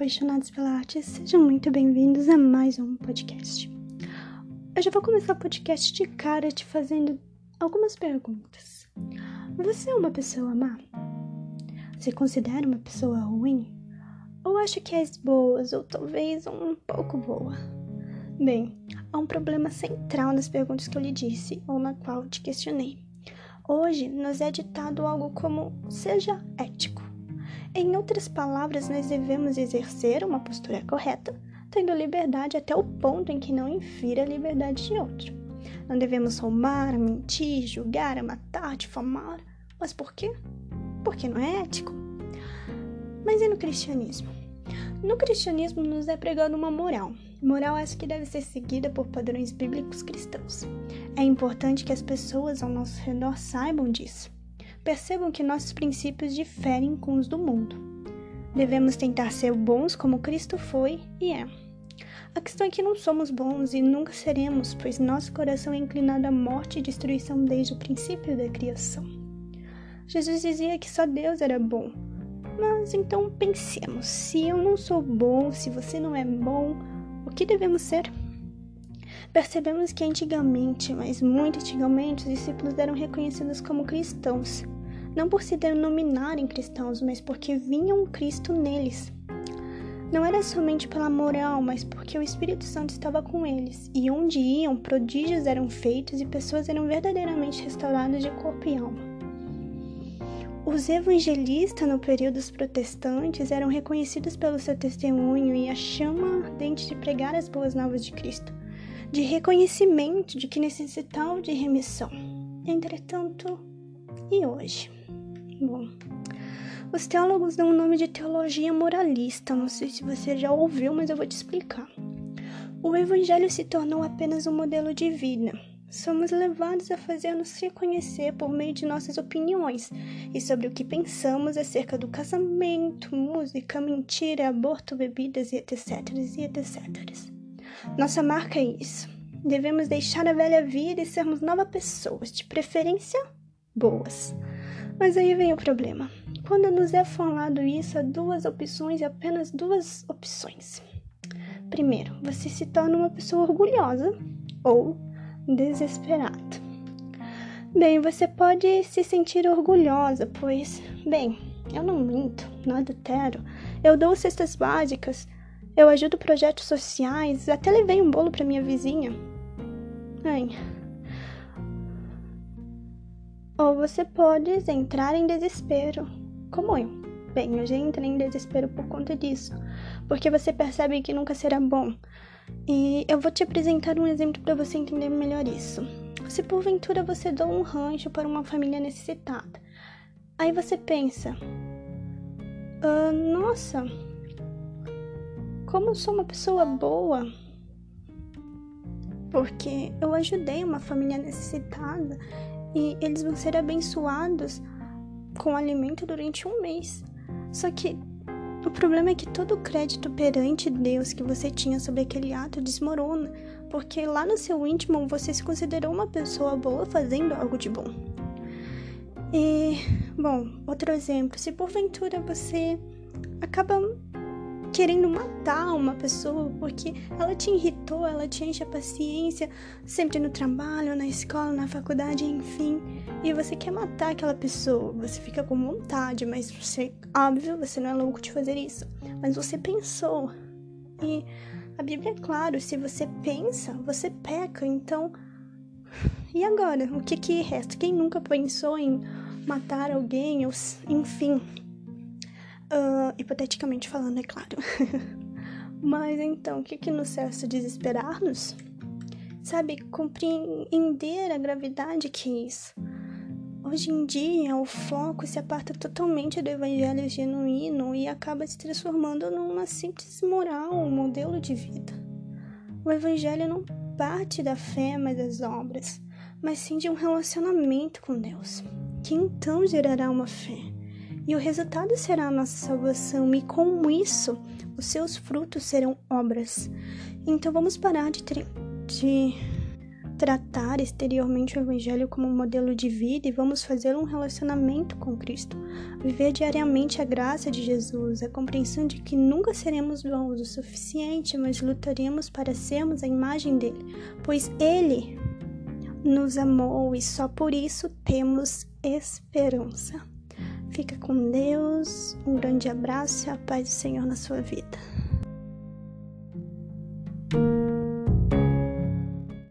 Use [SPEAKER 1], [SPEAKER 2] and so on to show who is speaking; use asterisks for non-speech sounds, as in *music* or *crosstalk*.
[SPEAKER 1] apaixonados pela arte, sejam muito bem-vindos a mais um podcast. Eu já vou começar o podcast de cara te fazendo algumas perguntas. Você é uma pessoa má? Você considera uma pessoa ruim? Ou acha que és boas ou talvez um pouco boa? Bem, há um problema central nas perguntas que eu lhe disse ou na qual te questionei. Hoje nos é ditado algo como seja ético. Em outras palavras, nós devemos exercer uma postura correta, tendo liberdade até o ponto em que não infira a liberdade de outro. Não devemos roubar, mentir, julgar, matar, difamar. Mas por quê? Porque não é ético. Mas e no cristianismo? No cristianismo nos é pregado uma moral. Moral essa que deve ser seguida por padrões bíblicos cristãos. É importante que as pessoas ao nosso redor saibam disso percebam que nossos princípios diferem com os do mundo. Devemos tentar ser bons como Cristo foi e é. A questão é que não somos bons e nunca seremos, pois nosso coração é inclinado à morte e destruição desde o princípio da criação. Jesus dizia que só Deus era bom. Mas então pensemos: se eu não sou bom, se você não é bom, o que devemos ser? Percebemos que antigamente, mas muito antigamente, os discípulos eram reconhecidos como cristãos, não por se denominarem cristãos, mas porque vinham Cristo neles. Não era somente pela moral, mas porque o Espírito Santo estava com eles, e onde iam, prodígios eram feitos e pessoas eram verdadeiramente restauradas de corpo e alma. Os evangelistas no período dos protestantes eram reconhecidos pelo seu testemunho e a chama ardente de pregar as boas novas de Cristo de reconhecimento de que necessitavam de remissão. Entretanto, e hoje? Bom, os teólogos dão o nome de teologia moralista. Não sei se você já ouviu, mas eu vou te explicar. O evangelho se tornou apenas um modelo de vida. Somos levados a fazer-nos reconhecer por meio de nossas opiniões e sobre o que pensamos acerca do casamento, música, mentira, aborto, bebidas e etc. e etc. Nossa marca é isso. Devemos deixar a velha vida e sermos novas pessoas, de preferência boas. Mas aí vem o problema. Quando nos é falado isso, há duas opções e apenas duas opções. Primeiro, você se torna uma pessoa orgulhosa ou desesperada. Bem, você pode se sentir orgulhosa, pois, bem, eu não minto, não adultero, eu dou cestas básicas, eu ajudo projetos sociais, até levei um bolo para minha vizinha. Ai. Ou você pode entrar em desespero, como eu. Bem, eu já entrei em desespero por conta disso, porque você percebe que nunca será bom. E eu vou te apresentar um exemplo para você entender melhor isso. Se porventura você dá um rancho para uma família necessitada, aí você pensa: ah, nossa, como eu sou uma pessoa boa, porque eu ajudei uma família necessitada e eles vão ser abençoados com alimento durante um mês. Só que o problema é que todo o crédito perante Deus que você tinha sobre aquele ato desmorona, porque lá no seu íntimo você se considerou uma pessoa boa fazendo algo de bom. E, bom, outro exemplo, se porventura você acaba querendo matar uma pessoa porque ela te irritou, ela te enche a paciência, sempre no trabalho, na escola, na faculdade, enfim, e você quer matar aquela pessoa, você fica com vontade, mas você, óbvio, você não é louco de fazer isso, mas você pensou. E a Bíblia é claro, se você pensa, você peca, então e agora? O que que resta? Quem nunca pensou em matar alguém, ou enfim, Uh, hipoteticamente falando, é claro. *laughs* Mas então, o que, que nos serve desesperar-nos? Sabe, compreender a gravidade que é isso. Hoje em dia, o foco se aparta totalmente do evangelho genuíno e acaba se transformando numa simples moral, um modelo de vida. O evangelho não parte da fé, mas das obras, mas sim de um relacionamento com Deus, que então gerará uma fé e o resultado será a nossa salvação, e com isso, os seus frutos serão obras. Então vamos parar de, de tratar exteriormente o Evangelho como um modelo de vida e vamos fazer um relacionamento com Cristo. Viver diariamente a graça de Jesus, a compreensão de que nunca seremos bons o suficiente, mas lutaremos para sermos a imagem dele, pois ele nos amou e só por isso temos esperança. Fica com Deus, um grande abraço e a paz do Senhor na sua vida.